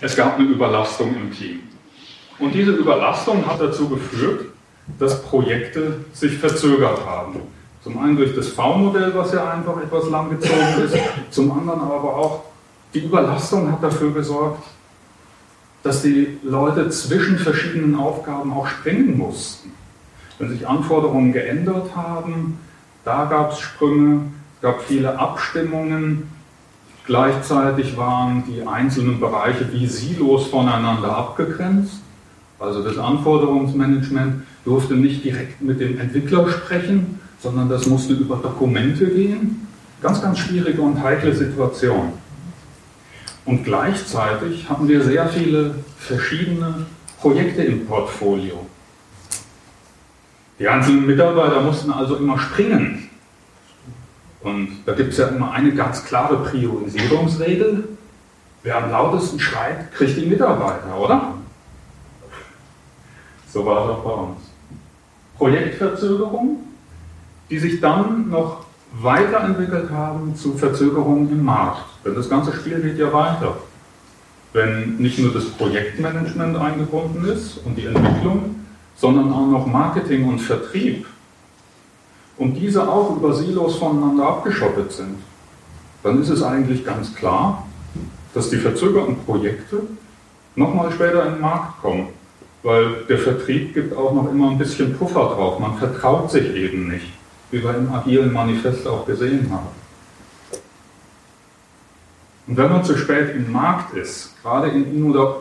es gab eine Überlastung im Team. Und diese Überlastung hat dazu geführt, dass Projekte sich verzögert haben. Zum einen durch das V-Modell, was ja einfach etwas langgezogen ist, zum anderen aber auch die Überlastung hat dafür gesorgt, dass die Leute zwischen verschiedenen Aufgaben auch springen mussten. Wenn sich Anforderungen geändert haben, da gab es Sprünge, es gab viele Abstimmungen, gleichzeitig waren die einzelnen Bereiche wie Silos voneinander abgegrenzt. Also das Anforderungsmanagement durfte nicht direkt mit dem Entwickler sprechen, sondern das musste über Dokumente gehen. Ganz, ganz schwierige und heikle Situation. Und gleichzeitig hatten wir sehr viele verschiedene Projekte im Portfolio. Die einzelnen Mitarbeiter mussten also immer springen. Und da gibt es ja immer eine ganz klare Priorisierungsregel. Wer am lautesten schreit, kriegt die Mitarbeiter, oder? So war es auch bei uns. Projektverzögerung, die sich dann noch weiterentwickelt haben zu Verzögerungen im Markt. Denn das ganze Spiel geht ja weiter. Wenn nicht nur das Projektmanagement eingebunden ist und die Entwicklung, sondern auch noch Marketing und Vertrieb und diese auch über Silos voneinander abgeschottet sind, dann ist es eigentlich ganz klar, dass die verzögerten Projekte nochmal später in den Markt kommen, weil der Vertrieb gibt auch noch immer ein bisschen Puffer drauf. Man vertraut sich eben nicht wie wir im agilen Manifest auch gesehen haben. Und wenn man zu spät im Markt ist, gerade in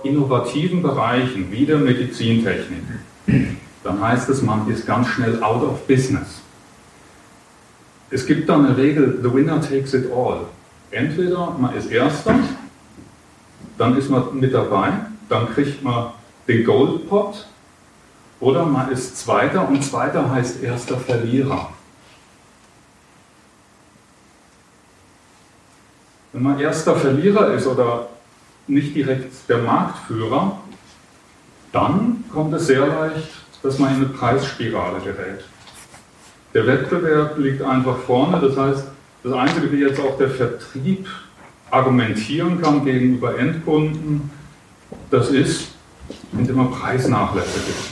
innovativen Bereichen wie der Medizintechnik, dann heißt es, man ist ganz schnell out of business. Es gibt dann eine Regel, the winner takes it all. Entweder man ist Erster, dann ist man mit dabei, dann kriegt man den Goldpot, oder man ist Zweiter und Zweiter heißt erster Verlierer. Wenn man erster Verlierer ist oder nicht direkt der Marktführer, dann kommt es sehr leicht, dass man in eine Preisspirale gerät. Der Wettbewerb liegt einfach vorne, das heißt, das Einzige, wie jetzt auch der Vertrieb argumentieren kann gegenüber Endkunden, das ist, indem man Preisnachlässe gibt.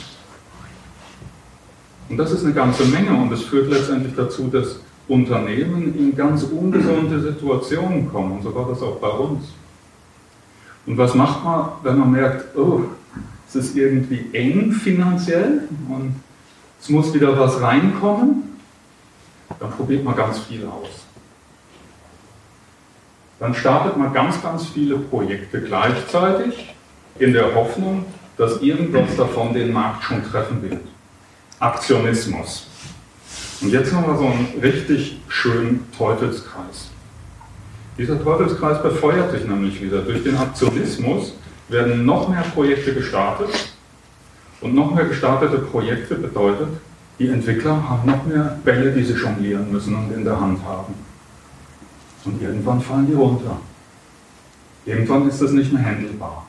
Und das ist eine ganze Menge und das führt letztendlich dazu, dass Unternehmen in ganz ungesunde Situationen kommen. Und so war das auch bei uns. Und was macht man, wenn man merkt, oh, es ist irgendwie eng finanziell und es muss wieder was reinkommen? Dann probiert man ganz viel aus. Dann startet man ganz, ganz viele Projekte gleichzeitig in der Hoffnung, dass irgendwas davon den Markt schon treffen wird. Aktionismus. Und jetzt haben wir so einen richtig schönen Teufelskreis. Dieser Teufelskreis befeuert sich nämlich wieder. Durch den Aktionismus werden noch mehr Projekte gestartet und noch mehr gestartete Projekte bedeutet, die Entwickler haben noch mehr Bälle, die sie jonglieren müssen und in der Hand haben. Und irgendwann fallen die runter. Irgendwann ist das nicht mehr handelbar.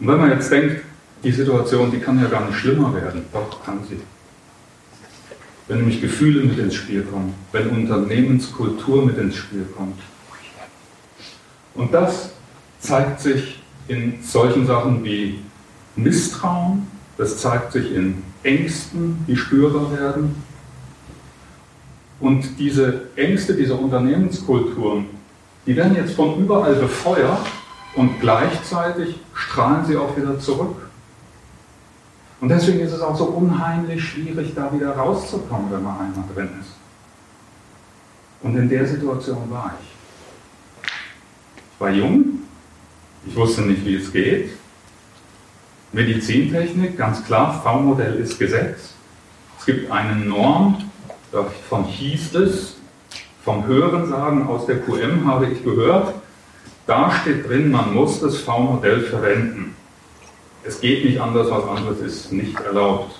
Und wenn man jetzt denkt, die Situation, die kann ja gar nicht schlimmer werden, doch kann sie wenn nämlich Gefühle mit ins Spiel kommen, wenn Unternehmenskultur mit ins Spiel kommt. Und das zeigt sich in solchen Sachen wie Misstrauen, das zeigt sich in Ängsten, die spürbar werden. Und diese Ängste, diese Unternehmenskulturen, die werden jetzt von überall befeuert und gleichzeitig strahlen sie auch wieder zurück. Und deswegen ist es auch so unheimlich schwierig, da wieder rauszukommen, wenn man einmal drin ist. Und in der Situation war ich. Ich war jung, ich wusste nicht, wie es geht. Medizintechnik, ganz klar, V-Modell ist Gesetz. Es gibt eine Norm, davon hieß es, vom Hörensagen aus der QM habe ich gehört, da steht drin, man muss das V-Modell verwenden. Es geht nicht anders, was anderes ist nicht erlaubt.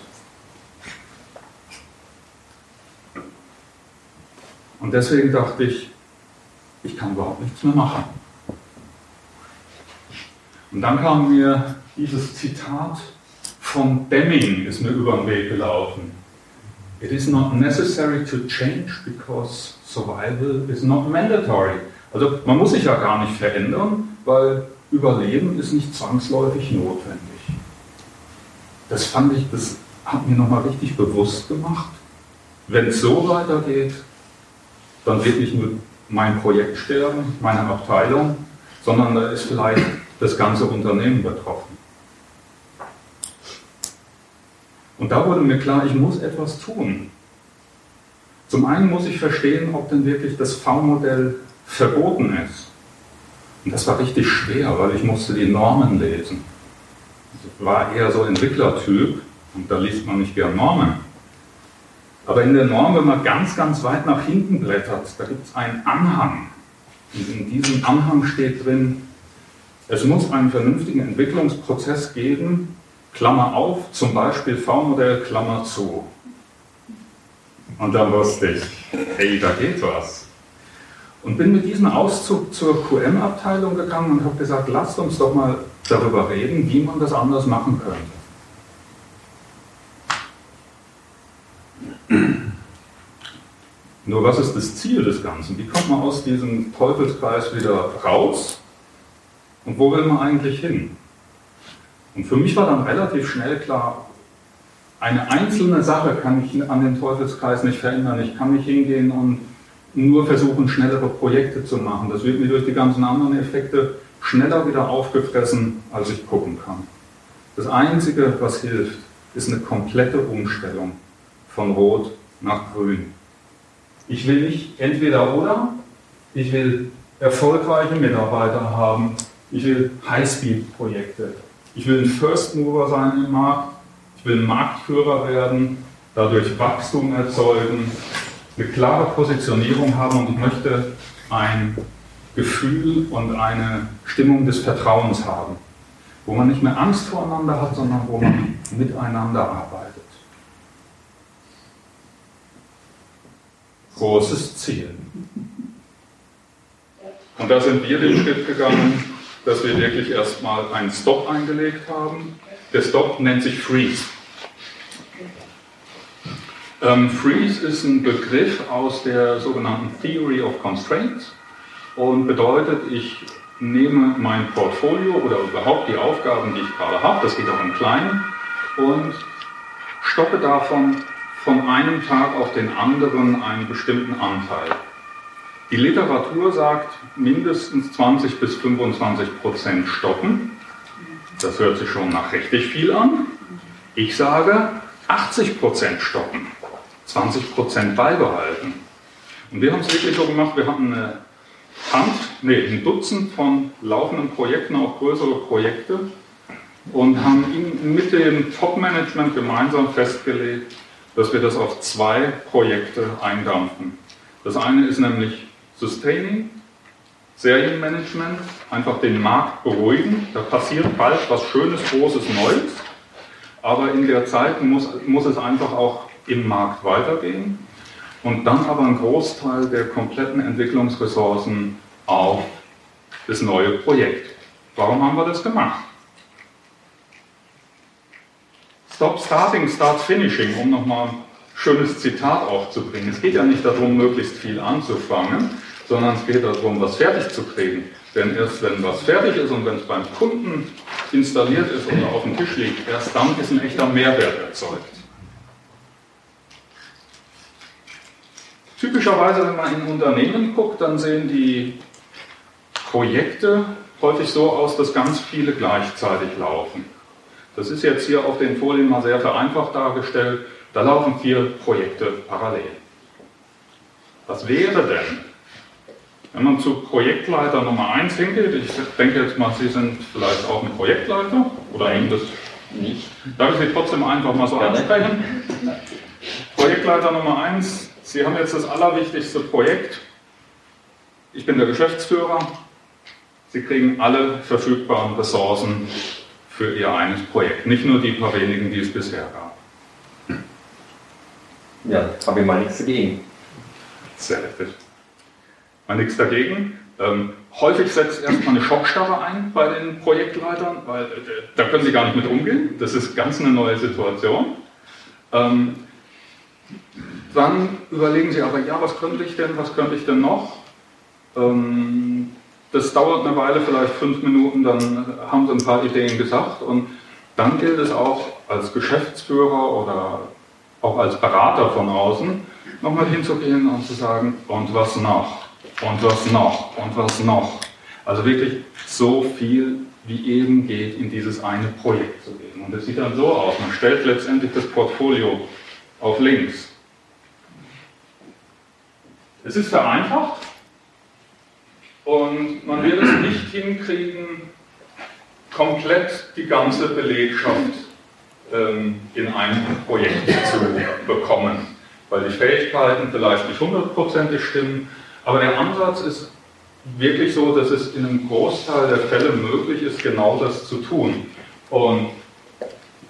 Und deswegen dachte ich, ich kann überhaupt nichts mehr machen. Und dann kam mir dieses Zitat von Deming, ist mir über den Weg gelaufen. It is not necessary to change because survival is not mandatory. Also man muss sich ja gar nicht verändern, weil Überleben ist nicht zwangsläufig notwendig. Das fand ich, das hat mir nochmal richtig bewusst gemacht. Wenn es so weitergeht, dann wird nicht nur mein Projekt sterben, meine Abteilung, sondern da ist vielleicht das ganze Unternehmen betroffen. Und da wurde mir klar, ich muss etwas tun. Zum einen muss ich verstehen, ob denn wirklich das V-Modell verboten ist. Und das war richtig schwer, weil ich musste die Normen lesen. Ich war eher so Entwicklertyp und da liest man nicht gern Normen. Aber in der Norm, wenn man ganz, ganz weit nach hinten blättert, da gibt es einen Anhang. Und in diesem Anhang steht drin, es muss einen vernünftigen Entwicklungsprozess geben, Klammer auf, zum Beispiel V-Modell, Klammer zu. Und dann wusste ich, hey, da geht was. Und bin mit diesem Auszug zur QM-Abteilung gegangen und habe gesagt, lasst uns doch mal darüber reden, wie man das anders machen könnte. Nur was ist das Ziel des Ganzen? Wie kommt man aus diesem Teufelskreis wieder raus? Und wo will man eigentlich hin? Und für mich war dann relativ schnell klar, eine einzelne Sache kann ich an den Teufelskreis nicht verändern. Ich kann nicht hingehen und nur versuchen, schnellere Projekte zu machen. Das wird mir durch die ganzen anderen Effekte schneller wieder aufgefressen, als ich gucken kann. Das Einzige, was hilft, ist eine komplette Umstellung von Rot nach Grün. Ich will nicht entweder oder, ich will erfolgreiche Mitarbeiter haben, ich will Highspeed-Projekte, ich will ein First Mover sein im Markt, ich will Marktführer werden, dadurch Wachstum erzeugen, eine klare Positionierung haben und ich möchte ein Gefühl und eine Stimmung des Vertrauens haben, wo man nicht mehr Angst voreinander hat, sondern wo man miteinander arbeitet. großes Ziel. Und da sind wir den Schritt gegangen, dass wir wirklich erstmal einen Stop eingelegt haben. Der Stop nennt sich Freeze. Ähm, Freeze ist ein Begriff aus der sogenannten Theory of Constraints und bedeutet, ich nehme mein Portfolio oder überhaupt die Aufgaben, die ich gerade habe, das geht auch im Kleinen, und stoppe davon von einem Tag auf den anderen einen bestimmten Anteil. Die Literatur sagt mindestens 20 bis 25 Prozent stoppen. Das hört sich schon nach richtig viel an. Ich sage 80 Prozent stoppen, 20 Prozent beibehalten. Und wir haben es wirklich so gemacht, wir hatten eine Hand, nee, ein Dutzend von laufenden Projekten, auch größere Projekte, und haben mit dem Top-Management gemeinsam festgelegt, dass wir das auf zwei Projekte eindampfen. Das eine ist nämlich Sustaining, Serienmanagement, einfach den Markt beruhigen. Da passiert bald was Schönes, Großes, Neues. Aber in der Zeit muss, muss es einfach auch im Markt weitergehen. Und dann aber ein Großteil der kompletten Entwicklungsressourcen auf das neue Projekt. Warum haben wir das gemacht? Stop Starting, Start Finishing, um nochmal ein schönes Zitat aufzubringen. Es geht ja nicht darum, möglichst viel anzufangen, sondern es geht darum, was fertig zu kriegen. Denn erst wenn was fertig ist und wenn es beim Kunden installiert ist oder auf dem Tisch liegt, erst dann ist ein echter Mehrwert erzeugt. Typischerweise, wenn man in Unternehmen guckt, dann sehen die Projekte häufig so aus, dass ganz viele gleichzeitig laufen. Das ist jetzt hier auf den Folien mal sehr vereinfacht dargestellt. Da laufen vier Projekte parallel. Was wäre denn, wenn man zu Projektleiter Nummer 1 hingeht? Ich denke jetzt mal, Sie sind vielleicht auch ein Projektleiter oder Nein, das nicht. Darf ich Sie trotzdem einfach mal so ansprechen? Projektleiter Nummer 1, Sie haben jetzt das allerwichtigste Projekt. Ich bin der Geschäftsführer. Sie kriegen alle verfügbaren Ressourcen für ihr eines Projekt, nicht nur die paar wenigen, die es bisher gab. Ja, habe ich mal nichts dagegen. Sehr nett. Mal nichts dagegen. Ähm, häufig setzt erstmal eine Schockstarre ein bei den Projektleitern, weil äh, da können sie gar nicht mit umgehen. Das ist ganz eine neue Situation. Ähm, dann überlegen sie aber, ja, was könnte ich denn, was könnte ich denn noch? Ähm, das dauert eine Weile, vielleicht fünf Minuten, dann haben sie ein paar Ideen gesagt und dann gilt es auch als Geschäftsführer oder auch als Berater von außen, nochmal hinzugehen und zu sagen, und was noch, und was noch, und was noch. Also wirklich so viel wie eben geht, in dieses eine Projekt zu gehen. Und es sieht dann so aus, man stellt letztendlich das Portfolio auf links. Es ist vereinfacht und man wird es nicht hinkriegen, komplett die ganze Belegschaft ähm, in ein Projekt zu bekommen, weil die Fähigkeiten vielleicht nicht hundertprozentig stimmen, aber der Ansatz ist wirklich so, dass es in einem Großteil der Fälle möglich ist, genau das zu tun. Und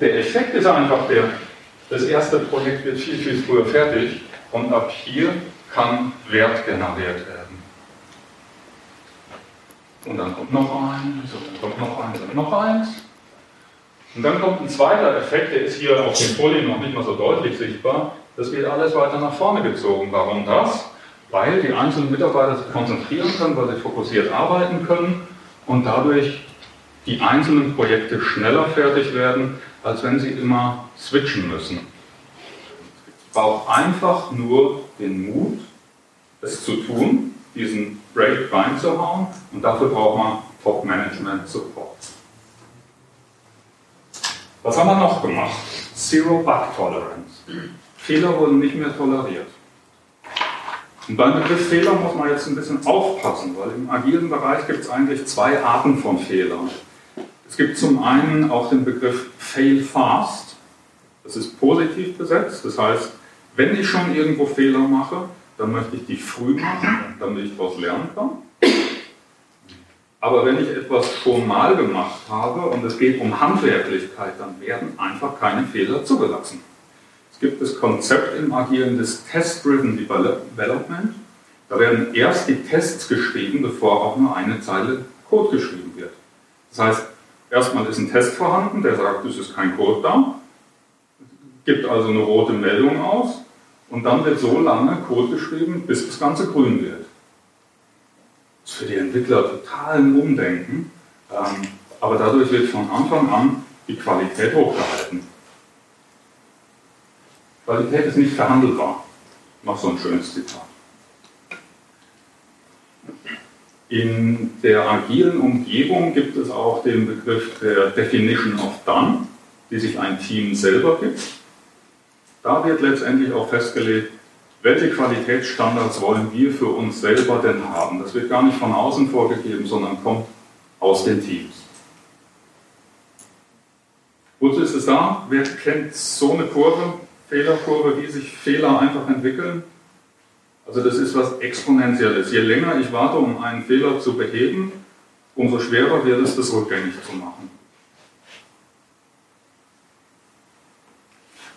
der Effekt ist einfach der, das erste Projekt wird viel, viel früher fertig und ab hier kann Wert generiert werden. Und dann kommt noch eins, und dann kommt noch eins und noch eins. Und dann kommt ein zweiter Effekt, der ist hier auf den Folien noch nicht mal so deutlich sichtbar. Das wird alles weiter nach vorne gezogen. Warum das? Weil die einzelnen Mitarbeiter sich konzentrieren können, weil sie fokussiert arbeiten können und dadurch die einzelnen Projekte schneller fertig werden, als wenn sie immer switchen müssen. Braucht einfach nur den Mut, es zu tun, diesen Break reinzuhauen und dafür braucht man Top-Management-Support. Was haben wir noch gemacht? Zero Bug Tolerance. Fehler wurden nicht mehr toleriert. Und beim Begriff Fehler muss man jetzt ein bisschen aufpassen, weil im agilen Bereich gibt es eigentlich zwei Arten von Fehlern. Es gibt zum einen auch den Begriff Fail Fast. Das ist positiv besetzt. Das heißt, wenn ich schon irgendwo Fehler mache, dann möchte ich die früh machen, damit ich daraus lernen kann. Aber wenn ich etwas schon mal gemacht habe und es geht um Handwerklichkeit, dann werden einfach keine Fehler zugelassen. Es gibt das Konzept im Agieren des Test-Driven Development. Da werden erst die Tests geschrieben, bevor auch nur eine Zeile Code geschrieben wird. Das heißt, erstmal ist ein Test vorhanden, der sagt, es ist kein Code da, gibt also eine rote Meldung aus und dann wird so lange Code geschrieben, bis das Ganze grün wird. Das ist für die Entwickler total ein Umdenken, ähm, aber dadurch wird von Anfang an die Qualität hochgehalten. Qualität ist nicht verhandelbar. Noch so ein schönes Zitat. In der agilen Umgebung gibt es auch den Begriff der Definition of Done, die sich ein Team selber gibt. Da wird letztendlich auch festgelegt, welche Qualitätsstandards wollen wir für uns selber denn haben. Das wird gar nicht von außen vorgegeben, sondern kommt aus den Teams. Wozu ist es da? Wer kennt so eine Kurve? Fehlerkurve, wie sich Fehler einfach entwickeln. Also das ist was Exponentielles. Je länger ich warte, um einen Fehler zu beheben, umso schwerer wird es, das rückgängig zu machen.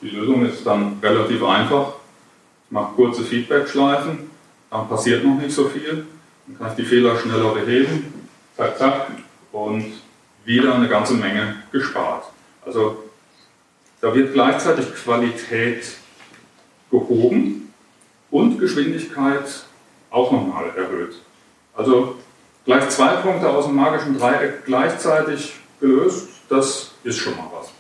Die Lösung ist dann relativ einfach. Ich mache kurze Feedback-Schleifen, dann passiert noch nicht so viel, dann kann ich die Fehler schneller beheben, zack, zack, und wieder eine ganze Menge gespart. Also da wird gleichzeitig Qualität gehoben und Geschwindigkeit auch nochmal erhöht. Also gleich zwei Punkte aus dem magischen Dreieck gleichzeitig gelöst, das ist schon mal was.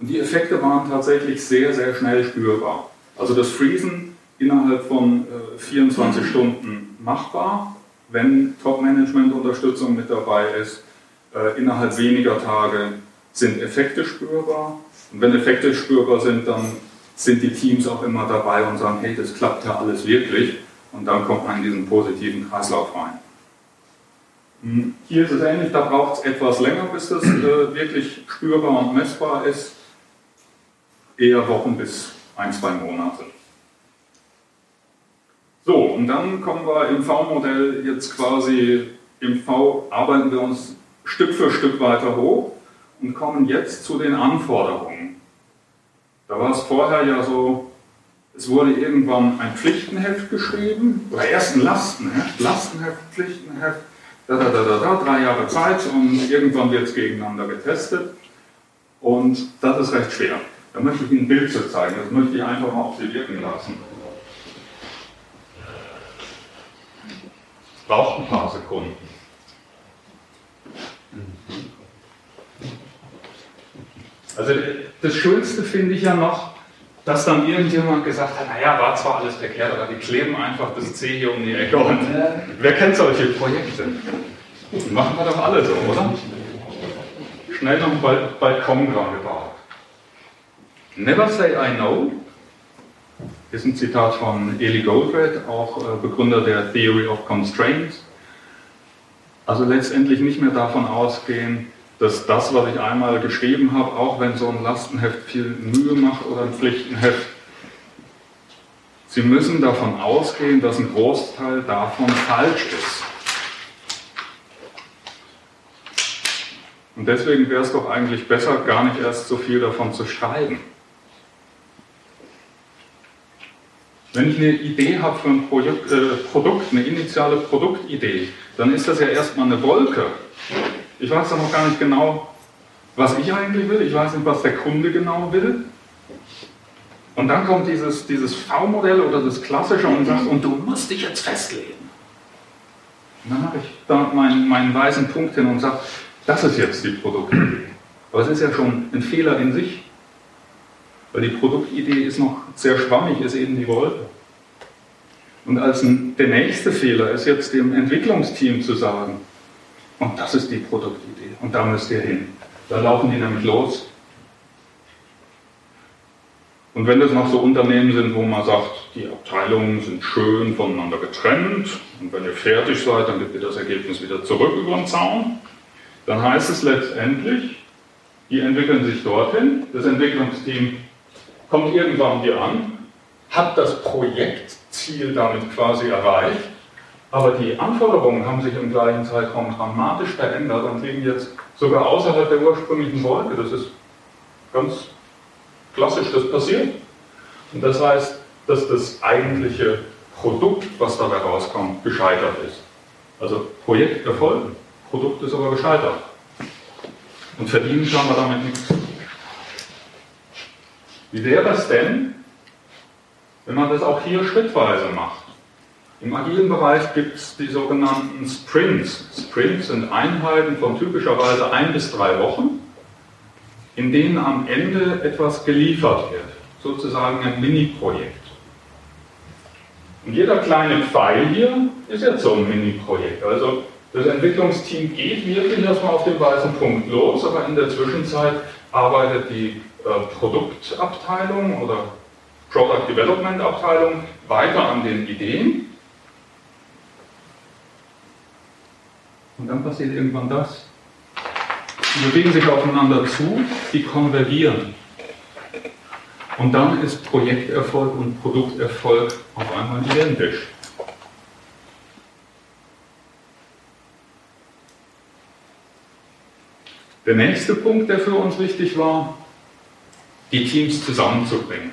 Und die Effekte waren tatsächlich sehr, sehr schnell spürbar. Also das Freezen innerhalb von äh, 24 Stunden machbar, wenn Top-Management-Unterstützung mit dabei ist. Äh, innerhalb weniger Tage sind Effekte spürbar und wenn Effekte spürbar sind, dann sind die Teams auch immer dabei und sagen, hey, das klappt ja alles wirklich. Und dann kommt man in diesen positiven Kreislauf rein. Hm, hier ist es ähnlich, da braucht es etwas länger, bis das äh, wirklich spürbar und messbar ist. Eher Wochen bis ein, zwei Monate. So, und dann kommen wir im V-Modell jetzt quasi, im V arbeiten wir uns Stück für Stück weiter hoch und kommen jetzt zu den Anforderungen. War es vorher ja so, es wurde irgendwann ein Pflichtenheft geschrieben, oder erst ein Lastenheft, Lastenheft, Pflichtenheft, da, da, da, da, da, drei Jahre Zeit und irgendwann wird es gegeneinander getestet. Und das ist recht schwer. Da möchte ich Ihnen ein Bild zu zeigen, das möchte ich einfach mal auf Sie wirken lassen. Braucht ein paar Sekunden. Also das Schönste finde ich ja noch, dass dann irgendjemand gesagt hat, naja, war zwar alles verkehrt, aber die kleben einfach das C hier um die Ecke. Und wer kennt solche Projekte? Machen wir doch alle so, oder? Schnell noch einen Balkon dran gebaut. Never say I know ist ein Zitat von Eli Goldratt, auch äh, Begründer der Theory of Constraints. Also letztendlich nicht mehr davon ausgehen, dass das, was ich einmal geschrieben habe, auch wenn so ein Lastenheft viel Mühe macht oder ein Pflichtenheft, Sie müssen davon ausgehen, dass ein Großteil davon falsch ist. Und deswegen wäre es doch eigentlich besser, gar nicht erst so viel davon zu schreiben. Wenn ich eine Idee habe für ein Projekt, äh, Produkt, eine initiale Produktidee, dann ist das ja erstmal eine Wolke. Ich weiß doch noch gar nicht genau, was ich eigentlich will. Ich weiß nicht, was der Kunde genau will. Und dann kommt dieses, dieses V-Modell oder das Klassische und sagt, und du musst dich jetzt festlegen. Und dann habe ich da meinen, meinen weißen Punkt hin und sage, das ist jetzt die Produktidee. Aber es ist ja schon ein Fehler in sich, weil die Produktidee ist noch sehr schwammig, ist eben die Wolke. Und als ein, der nächste Fehler ist jetzt dem Entwicklungsteam zu sagen, und das ist die Produktidee. Und da müsst ihr hin. Da laufen die nämlich los. Und wenn das noch so Unternehmen sind, wo man sagt, die Abteilungen sind schön voneinander getrennt und wenn ihr fertig seid, dann gebt ihr das Ergebnis wieder zurück über den Zaun, dann heißt es letztendlich, die entwickeln sich dorthin, das Entwicklungsteam kommt irgendwann hier an, hat das Projektziel damit quasi erreicht aber die Anforderungen haben sich im gleichen Zeitraum dramatisch verändert und liegen jetzt sogar außerhalb der ursprünglichen Wolke. Das ist ganz klassisch, das passiert. Und das heißt, dass das eigentliche Produkt, was dabei rauskommt, gescheitert ist. Also Projekt Erfolg, Produkt ist aber gescheitert. Und verdienen kann man damit nichts. Wie wäre es denn, wenn man das auch hier schrittweise macht? Im agilen Bereich gibt es die sogenannten Sprints. Sprints sind Einheiten von typischerweise ein bis drei Wochen, in denen am Ende etwas geliefert wird, sozusagen ein Mini-Projekt. Und jeder kleine Pfeil hier ist jetzt so ein Mini-Projekt. Also das Entwicklungsteam geht wirklich erstmal auf den weißen Punkt los, aber in der Zwischenzeit arbeitet die äh, Produktabteilung oder Product Development Abteilung weiter an den Ideen Und dann passiert irgendwann das. Die bewegen sich aufeinander zu, die konvergieren. Und dann ist Projekterfolg und Produkterfolg auf einmal identisch. Der nächste Punkt, der für uns wichtig war, die Teams zusammenzubringen.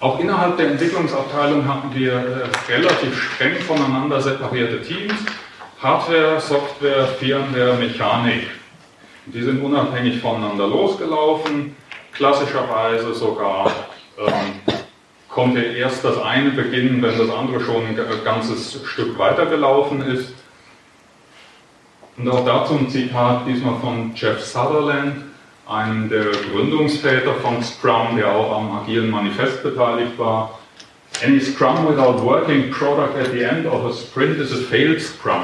Auch innerhalb der Entwicklungsabteilung hatten wir äh, relativ streng voneinander separierte Teams. Hardware, Software, Firmware, Mechanik. Die sind unabhängig voneinander losgelaufen. Klassischerweise sogar ähm, konnte erst das eine beginnen, wenn das andere schon ein ganzes Stück weitergelaufen ist. Und auch dazu ein Zitat diesmal von Jeff Sutherland, einem der Gründungsväter von Scrum, der auch am agilen Manifest beteiligt war. Any Scrum without working product at the end of a sprint is a failed Scrum.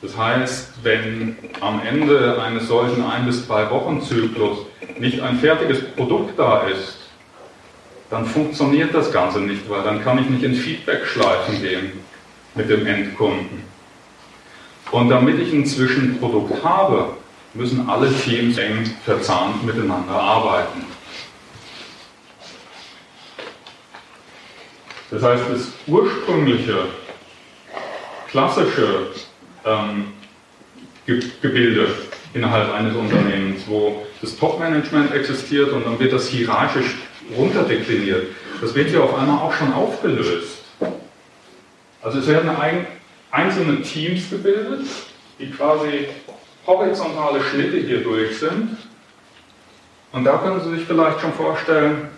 Das heißt, wenn am Ende eines solchen ein bis zwei Wochen Zyklus nicht ein fertiges Produkt da ist, dann funktioniert das Ganze nicht, weil dann kann ich nicht in Feedback-Schleifen gehen mit dem Endkunden. Und damit ich ein Zwischenprodukt habe, müssen alle Teams eng verzahnt miteinander arbeiten. Das heißt, das ursprüngliche, klassische ähm, Gebilde innerhalb eines Unternehmens, wo das Top-Management existiert und dann wird das hierarchisch runterdekliniert. Das wird hier auf einmal auch schon aufgelöst. Also es werden ein, einzelne Teams gebildet, die quasi horizontale Schnitte hier durch sind. Und da können Sie sich vielleicht schon vorstellen,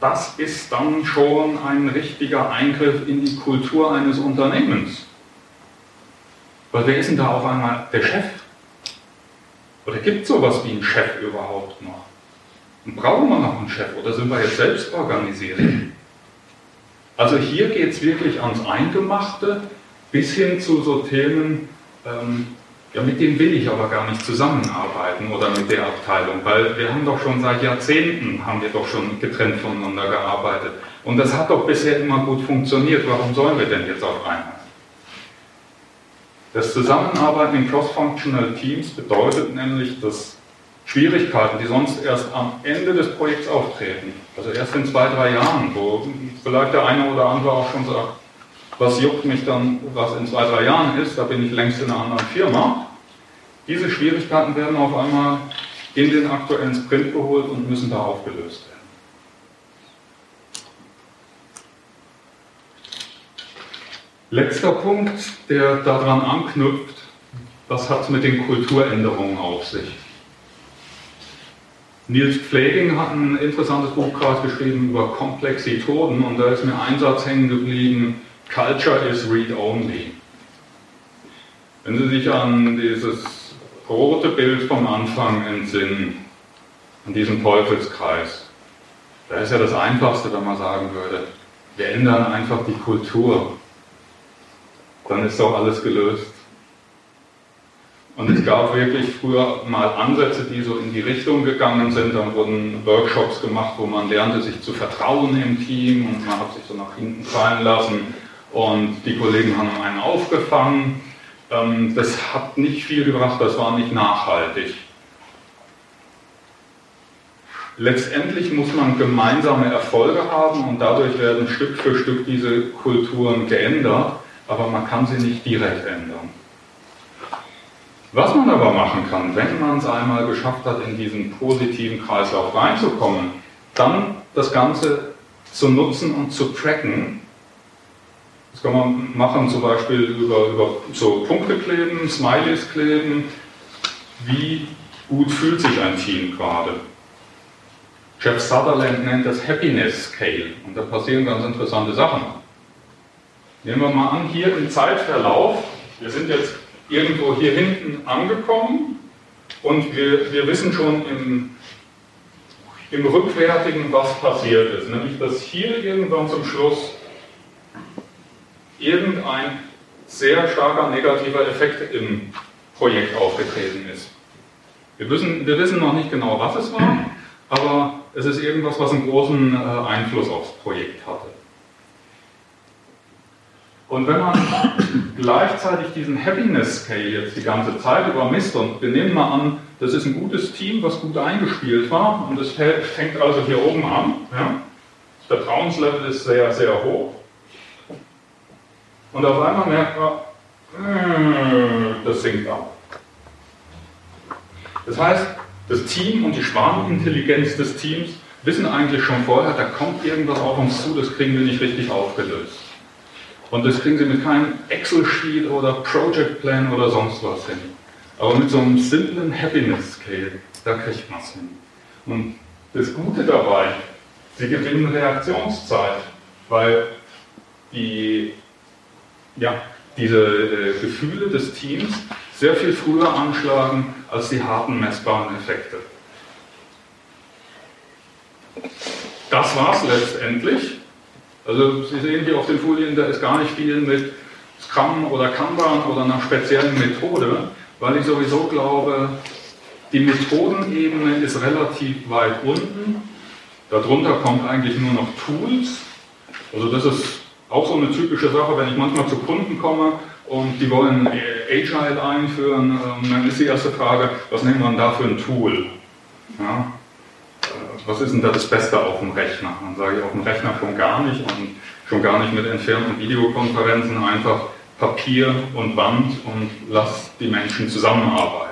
das ist dann schon ein richtiger Eingriff in die Kultur eines Unternehmens. Weil wer ist denn da auf einmal der Chef? Oder gibt es sowas wie einen Chef überhaupt noch? Und brauchen wir noch einen Chef oder sind wir jetzt selbst organisiert? Also hier geht es wirklich ans Eingemachte bis hin zu so Themen, ähm, ja, mit denen will ich aber gar nicht zusammenarbeiten oder mit der Abteilung, weil wir haben doch schon seit Jahrzehnten, haben wir doch schon getrennt voneinander gearbeitet. Und das hat doch bisher immer gut funktioniert. Warum sollen wir denn jetzt auf einmal? Das Zusammenarbeiten in cross-functional Teams bedeutet nämlich, dass Schwierigkeiten, die sonst erst am Ende des Projekts auftreten, also erst in zwei, drei Jahren, wo vielleicht der eine oder andere auch schon sagt, was juckt mich dann, was in zwei, drei Jahren ist, da bin ich längst in einer anderen Firma. Diese Schwierigkeiten werden auf einmal in den aktuellen Sprint geholt und müssen da aufgelöst werden. Letzter Punkt, der daran anknüpft, was hat es mit den Kulturänderungen auf sich? Nils Pfleging hat ein interessantes Buch gerade geschrieben über Komplexitoden und da ist mir ein Satz hängen geblieben, Culture is read-only. Wenn Sie sich an dieses rote Bild vom Anfang entsinnen, an diesem Teufelskreis, da ist ja das Einfachste, wenn man sagen würde, wir ändern einfach die Kultur. Dann ist doch alles gelöst. Und es gab wirklich früher mal Ansätze, die so in die Richtung gegangen sind. Dann wurden Workshops gemacht, wo man lernte, sich zu vertrauen im Team und man hat sich so nach hinten fallen lassen und die Kollegen haben einen aufgefangen. Ähm, das hat nicht viel gebracht, das war nicht nachhaltig. Letztendlich muss man gemeinsame Erfolge haben und dadurch werden Stück für Stück diese Kulturen geändert, aber man kann sie nicht direkt ändern. Was man aber machen kann, wenn man es einmal geschafft hat, in diesen positiven Kreislauf reinzukommen, dann das Ganze zu nutzen und zu tracken das kann man machen zum Beispiel über, über so Punkte kleben, Smileys kleben. Wie gut fühlt sich ein Team gerade? Jeff Sutherland nennt das Happiness Scale und da passieren ganz interessante Sachen. Nehmen wir mal an, hier im Zeitverlauf, wir sind jetzt irgendwo hier hinten angekommen und wir, wir wissen schon im, im Rückwärtigen, was passiert ist. Nämlich, dass hier irgendwann zum Schluss irgendein sehr starker negativer Effekt im Projekt aufgetreten ist. Wir wissen, wir wissen noch nicht genau, was es war, aber es ist irgendwas, was einen großen äh, Einfluss aufs Projekt hatte. Und wenn man gleichzeitig diesen Happiness Scale jetzt die ganze Zeit über misst und wir nehmen mal an, das ist ein gutes Team, was gut eingespielt war und es fängt also hier oben an, ja? das Vertrauenslevel ist sehr, sehr hoch und auf einmal merkt man, äh, das sinkt ab. Das heißt, das Team und die Schwarmintelligenz des Teams wissen eigentlich schon vorher, da kommt irgendwas auf uns zu, das kriegen wir nicht richtig aufgelöst. Und das kriegen sie mit keinem Excel-Sheet oder Project Plan oder sonst was hin. Aber mit so einem simplen Happiness Scale, da kriegt man es hin. Und das Gute dabei, sie gewinnen Reaktionszeit, weil die ja, diese äh, Gefühle des Teams sehr viel früher anschlagen als die harten messbaren Effekte. Das war es letztendlich. Also Sie sehen hier auf den Folien, da ist gar nicht viel mit Scrum oder Kanban oder einer speziellen Methode, weil ich sowieso glaube, die Methodenebene ist relativ weit unten. Darunter kommt eigentlich nur noch Tools. Also das ist auch so eine typische Sache, wenn ich manchmal zu Kunden komme und die wollen Agile einführen, ähm, dann ist die erste Frage, was nehmen wir denn da für ein Tool? Ja? Was ist denn da das Beste auf dem Rechner? Dann sage ich auf dem Rechner schon gar nicht und schon gar nicht mit entfernten Videokonferenzen, einfach Papier und Wand und lass die Menschen zusammenarbeiten.